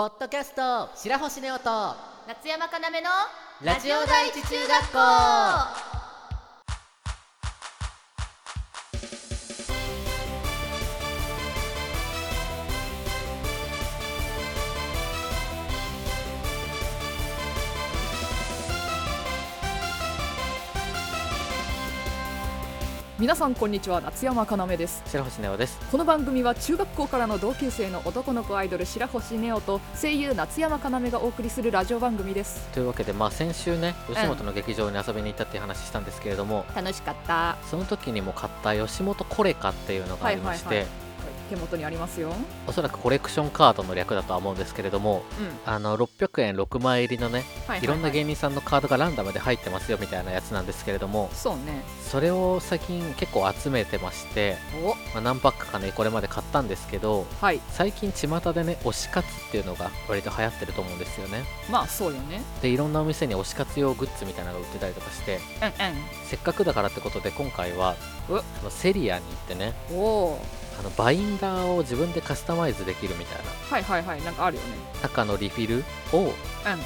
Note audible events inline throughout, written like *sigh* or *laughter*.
ポッドキャスト白星ネオと夏山かなめのラジオ第一中学校。皆さんこんにちは夏山かなめです。白星ネオです。この番組は中学校からの同級生の男の子アイドル白星ネオと声優夏山かなめがお送りするラジオ番組です。というわけでまあ先週ね吉本の劇場に遊びに行ったっていう話したんですけれども、楽しかった。その時にも買った吉本コレカっていうのがありまして、はいはい手元にありますよ。おそらくコレクションカードの略だとは思うんですけれどもうん。あの600円6枚入りのねはいいろんな芸芸人さんのカードがランダムで入ってますよみたいなやつなんですけれどもそうね。それを最近結構集めてまして、お。まあ、何パックかねこれまで買ったんですけどはい。最近巷でね推し活っていうのが割と流行ってると思うんですよね。まあそうよね。でいろんなお店に推し活用グッズみたいなのが売ってたりとかしてうんうせっかくだからってことで今回はセリアに行ってねんおおあのバインダーを自分でカスタマイズできるみたいな。はいはいはいなんかあるよね。中のリフィルをう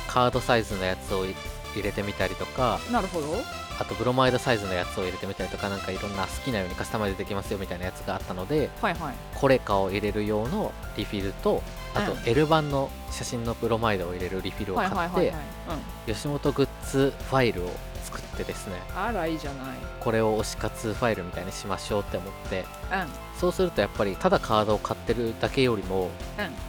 カードサイズのやつを入れてみたりとかんなるほど。あとブロマイドサイズのやつを入れてみたりとかなんかいろんな好きなようにカスタマイズできますよみたいなやつがあったのではいはい。コレカを入れる用のリフィルとあとうん L 版の写真のブロマイドを入れるリフィルをは買って吉本グッズファイルを作ってですね。あらいいじゃない。これを推し活ファイルみたいにしましょうって思って。うん。そうするとやっぱりただカードを買ってるだけよりもうん。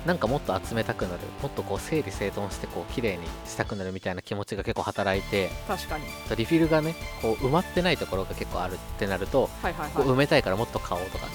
なんかもっと集めたくなる。もっとこう整理整頓してこう綺麗にしたくなるみたいな気持ちが結構働いて。確かに。リフィルがねこう埋まってないところが結構あるってなるとはいはいはい。埋めたいからもっと買おうとかね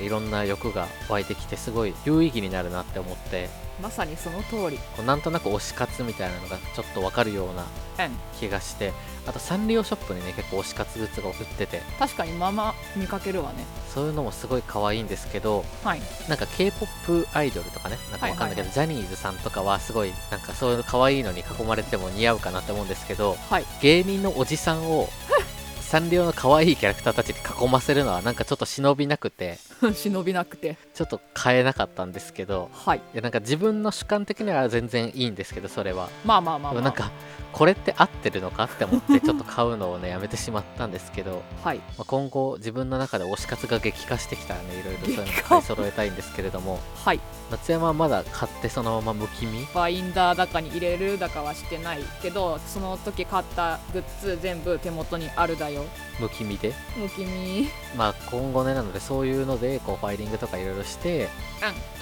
いろんな欲が湧いてきてすごい有意義になるなって思ってまさにその通り。こうなんとなく推し活みたいなのがちょっとわかるようなうん。気がしてあとサンリオショップにね結構推し活グッズが売ってて。確かにまま見かけるわね。そういうのもすごい可愛いんですけどはい。なんか K-POP アイドルとかねなんかわかんないけど、はいジャニーズさんとかはすごいなんかそういう可愛いのに囲まれても似合うかなって思うんですけどはい。芸人のおじさんを *laughs* サンリオの可愛いキャラクターたちに囲ませるのはなんかちょっと忍びなくて *laughs* 忍びなくて。ちょっと変えなかったんですけどはい。いやなんか自分の主観的には全然いいんですけどそれは。まあまあまあ、まあ、なんかこれって合ってるのかって思ってちょっと買うのをねやめてしまったんですけど、はい。まあ、今後自分の中で推し活が激化してきたらねいろいろそういうの買い揃えたいんですけれども。はい夏山はまだ買ってそのままむきみバインダーだかに入れるだかはしてないけどその時買ったグッズ全部手元にあるだよ。むきみで？むきみまあ今後ねなのでそういうのでこうファイリングとかいろいろして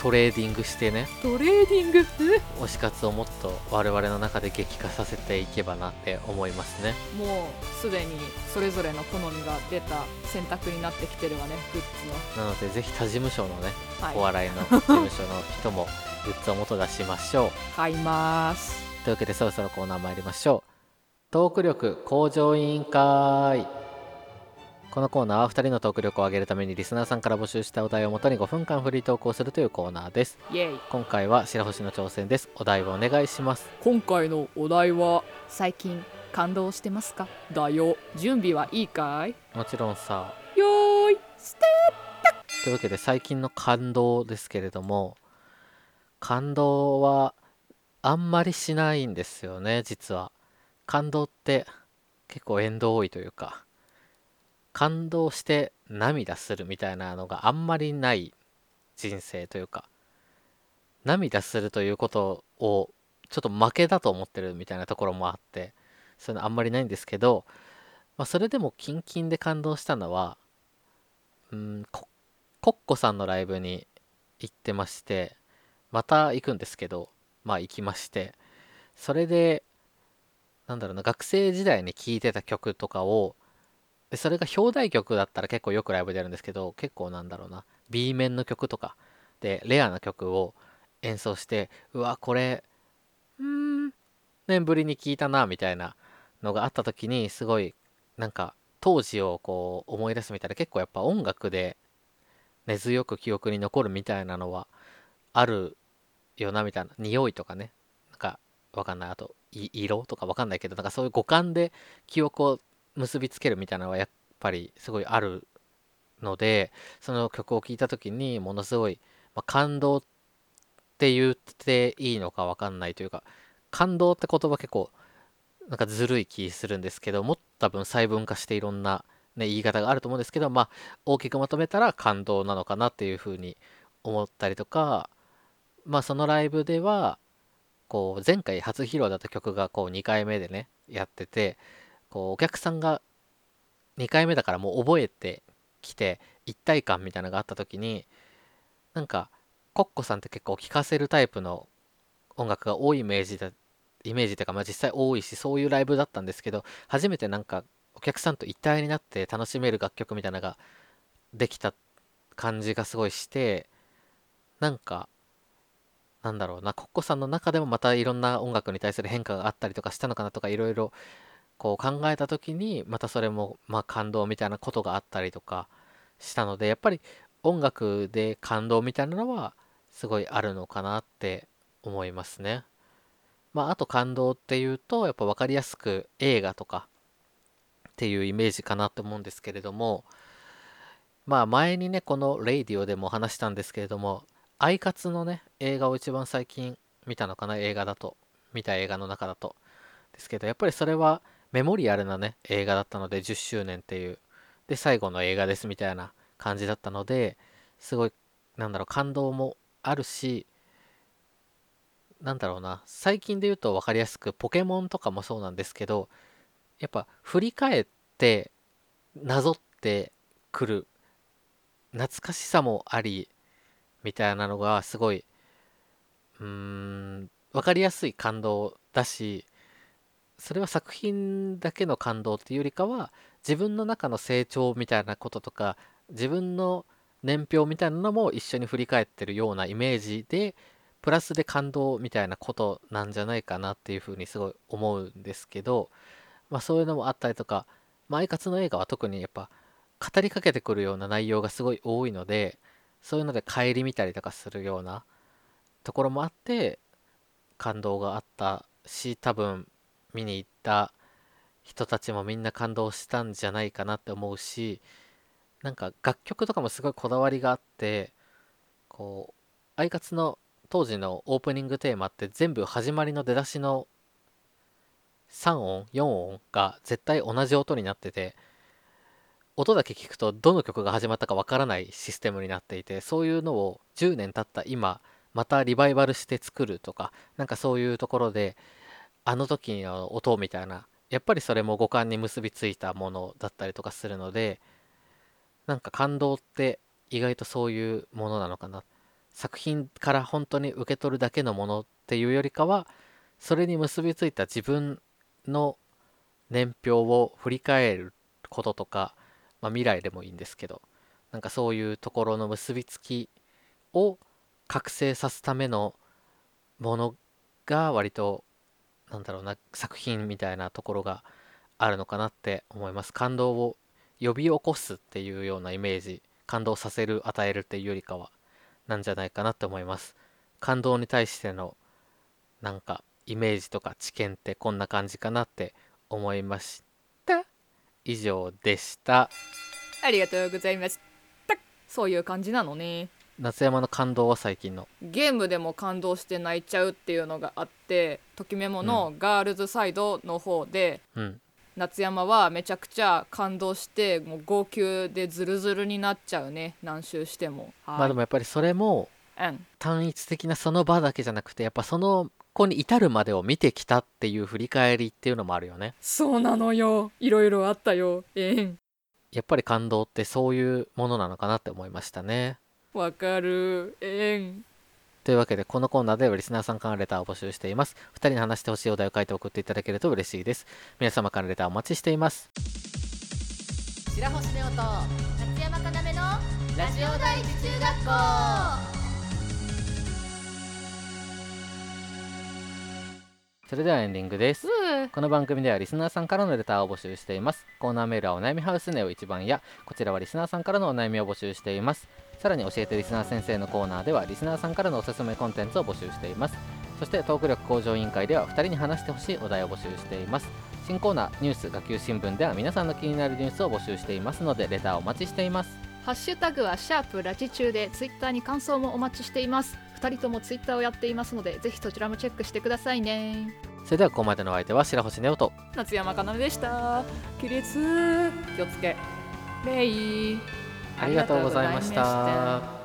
トレーディングしてね。トレーディング？*laughs* 推し活をもっと我々の中で激化させていけばなって思いますね。もうすでにそれぞれの好みが出た選択になってきてるわねグッズなのでぜひ他事務所のねのはい。お笑いの事務所の人もグッズをもっと出しましょう。買います。というわけでそろそろコーナー参りましょう。トーク力向上委員会。このコーナーは2人のトーク力を上げるためにリスナーさんから募集したお題をもとに5分間フリートークをするというコーナーです。イエイ。今回は白星の挑戦です。お題をお願いします。今回のお題は最近感動してますか？だよ。準備はいいかい？もちろんさ。よーいスタというわけで最近の感動ですけれども感動はあんまりしないんですよね実は。感動って結構縁遠いというか。感動して涙するみたいなのがあんまりない人生というか。涙するということをちょっと負けだと思ってるみたいなところもあってそういうのあんまりないんですけど、まあ、それでもキンキンで感動したのはうんコッコさんのライブに行ってましてまた行くんですけどまあ行きましてそれでなんだろうな学生時代に聴いてた曲とかをでそれが表題曲だったら結構よくライブでやるんですけど結構なんだろうな B 面の曲とかでレアな曲を演奏してうわこれうん年ぶりに聴いたなみたいなのがあった時にすごいなんか当時をこう思い出すみたいな結構やっぱ音楽で根強く記憶に残るみたいなのはあるよなみたいな匂いとかね。なんかわかんない。あと色とかわかんないけどなんかそういう五感で記憶を結びつけるみたいなのはやっぱりすごいあるのでその曲を聴いた時にものすごい、まあ、感動って言っていいのか分かんないというか感動って言葉結構なんかずるい気するんですけども多分細分化していろんな、ね、言い方があると思うんですけどまあ大きくまとめたら感動なのかなっていうふうに思ったりとかまあそのライブではこう前回初披露だった曲がこう2回目でねやっててこうお客さんが2回目だからもう覚えてきて一体感みたいなのがあった時になんかコッコさんって結構聴かせるタイプの音楽が多いイメージだイメージというか、まあ、実際多いしそういうライブだったんですけど初めてなんかお客さんと一体になって楽しめる楽曲みたいなのができた感じがすごいしてなんかなんだろうなコッコさんの中でもまたいろんな音楽に対する変化があったりとかしたのかなとかいろいろこう考えた時にまたそれもまあ感動みたいなことがあったりとかしたのでやっぱり音楽で感動みたいなのはすごいあるのかなって思いますね。まああと感動っていうとやっぱ分かりやすく映画とかっていうイメージかなと思うんですけれどもまあ前にねこの「レイディオ」でも話したんですけれどもアイカツのね映画を一番最近見たのかな映画だと。見た映画の中だと。ですけどやっぱりそれはメモリアルなね映画だったので10周年っていう。で最後の映画ですみたいな感じだったのですごいなんだろう感動もあるしなんだろうな最近で言うと分かりやすくポケモンとかもそうなんですけどやっぱ振り返ってなぞってくる懐かしさもありみたいなのがすごいうーん分かりやすい感動だしそれは作品だけの感動っていうよりかは自分の中の成長みたいなこととか自分の年表みたいなのも一緒に振り返ってるようなイメージでプラスで感動みたいなことなんじゃないかなっていうふうにすごい思うんですけど、まあ、そういうのもあったりとか、まあ、アイカツの映画は特にやっぱ語りかけてくるような内容がすごい多いのでそういうので帰り見たりとかするようなところもあって感動があったし多分見に行った人たちもみんな感動したんじゃないかなって思うしなんか楽曲とかもすごいこだわりがあってこうアイカツの当時のオープニングテーマって全部始まりの出だしの3音4音が絶対同じ音になってて音だけ聞くとどの曲が始まったかわからないシステムになっていてそういうのを10年経った今またリバイバルして作るとかなんかそういうところであの時の音みたいなやっぱりそれも五感に結びついたものだったりとかするのでなんか感動って意外とそういうものなのかな。作品から本当に受け取るだけのものっていうよりかはそれに結びついた自分の年表を振り返ることとか、まあ、未来でもいいんですけどなんかそういうところの結びつきを覚醒さすためのものが割となんだろうな作品みたいなところがあるのかなって思います。感動を呼び起こすっていうようなイメージ感動させる与えるっていうよりかはなんじゃないかなって思います。感動に対してのなんかイメージとか知見ってこんな感じかなって思いました以上でした。ありがとうございますそういう感じなのね。夏山の感動は最近の。ゲームでも感動して泣いちゃうっていうのがあってときメモのガールズサイドの方で、うん。夏山はめちゃくちゃ感動してもう号泣でズルズルになっちゃうね。何周しても。はい。まあでもやっぱりそれもうん。単一的なその場だけじゃなくてやっぱその子に至るまでを見てきたっていう振り返りっていうのもあるよね。そうなのよ。いろいろあったよ。ええ。んやっぱり感動ってそういうものなのかなって思いましたね。わかる。ええ。んというわけでこのコーナーではリスナーさんからのレターを募集しています。2人に話してほしいお題を書いて送っていただけると嬉しいです。皆様からのレターお待ちしています。白星ネオと夏山かなめのラジオ第一中学校それではエンディングです。この番組ではリスナーさんからのレターを募集しています。コーナーメールはお悩みハウスネオ一番やこちらはリスナーさんからのお悩みを募集しています。さらに教えてリスナー先生のコーナーではリスナーさんからのおすすめコンテンツを募集しています。そしてトーク力向上委員会では2人に話してほしいお題を募集しています。新コーナーニュース学級新聞では皆さんの気になるニュースを募集していますのでレターをお待ちしていますハッシュタグはシャープラジ中でツイッターに感想もお待ちしています。2人ともツイッターをやっていますのでぜひそちらもチェックしてくださいね。それではここまでのお相手は白星ネオと。夏山かなめでした。起立。気をつけ。レイありがとうございました